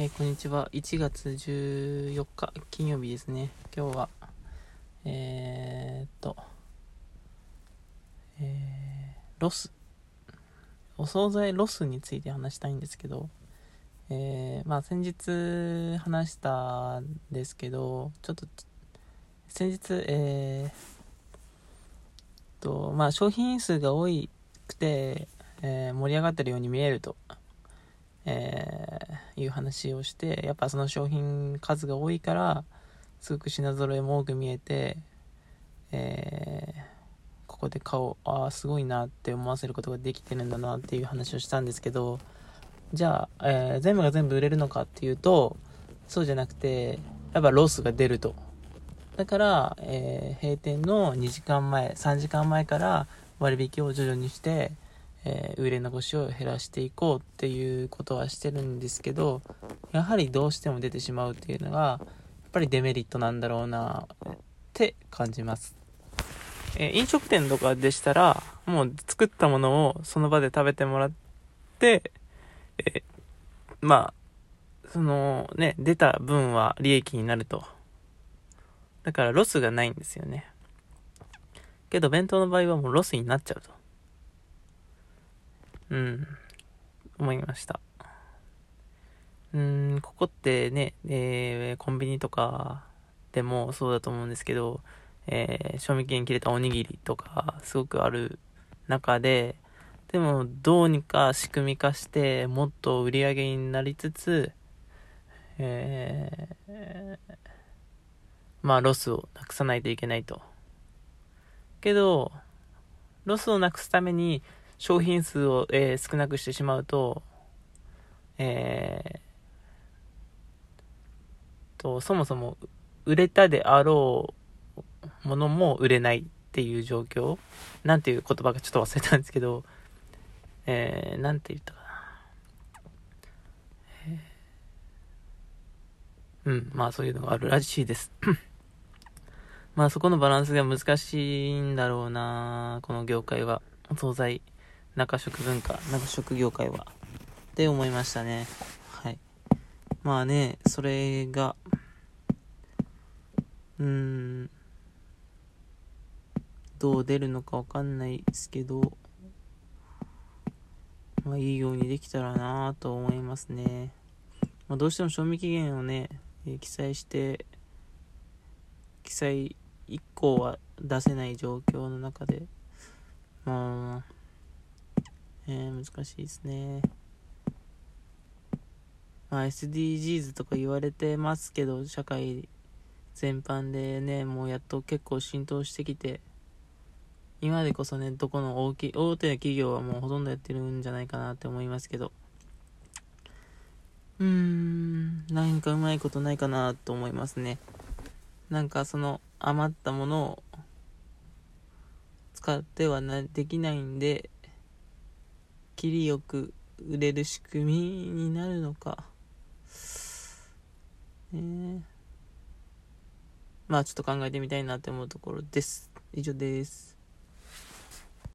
えーこんにちは。1月14日、金曜日ですね。今日は、えー、っと、えー、ロス。お惣菜ロスについて話したいんですけど、え、まあ先日話したんですけど、ちょっと、先日、えー、と、まあ商品数が多くて、え盛り上がってるように見えると。えーいう話をしてやっぱその商品数が多いからすごく品揃えも多く見えて、えーここで買おうああすごいなって思わせることができてるんだなっていう話をしたんですけどじゃあ、えー全部が全部売れるのかっていうとそうじゃなくてやっぱロスが出ると。だから、えー閉店の2時間前3時間前から割引を徐々にしてえー売れ残しを減らしていこうっていうことはしてるんですけどやはりどうしても出てしまうっていうのがやっぱりデメリットなんだろうなって感じます、えー飲食店とかでしたらもう作ったものをその場で食べてもらって、えまあそのね出た分は利益になると。だからロスがないんですよね。けど弁当の場合はもうロスになっちゃうと。うん、思いました。うーん、ここってね、えーコンビニとかでもそうだと思うんですけど、えー賞味期限切れたおにぎりとかすごくある中で、でもどうにか仕組み化してもっと売り上げになりつつ、えーまあロスをなくさないといけないと。けど、ロスをなくすために商品数を、えー少なくしてしまうと、えーと、そもそも売れたであろうものも売れないっていう状況なんていう言葉かちょっと忘れたんですけど、えー、なんて言ったかな。えーうん、まあそういうのがあるらしいです。まあそこのバランスが難しいんだろうなこの業界は。お惣菜。中食文化、中食業界は。って思いましたね。はい。まあね、それが、うーん、どう出るのかわかんないですけど、まあいいようにできたらなと思いますね。まあどうしても賞味期限をね、え記載して、記載以降は出せない状況の中で、まあ、えー難しいですね。まあ SDGs とか言われてますけど、社会全般でね、もうやっと結構浸透してきて、今でこそね、どこの大き、大手の企業はもうほとんどやってるんじゃないかなって思いますけど、うーん、何かうまいことないかなと思いますね。なんかその余ったものを使ってはなできないんで、切りよく売れる仕組みになるのか。ねえまあちょっと考えてみたいなって思うところです。以上です。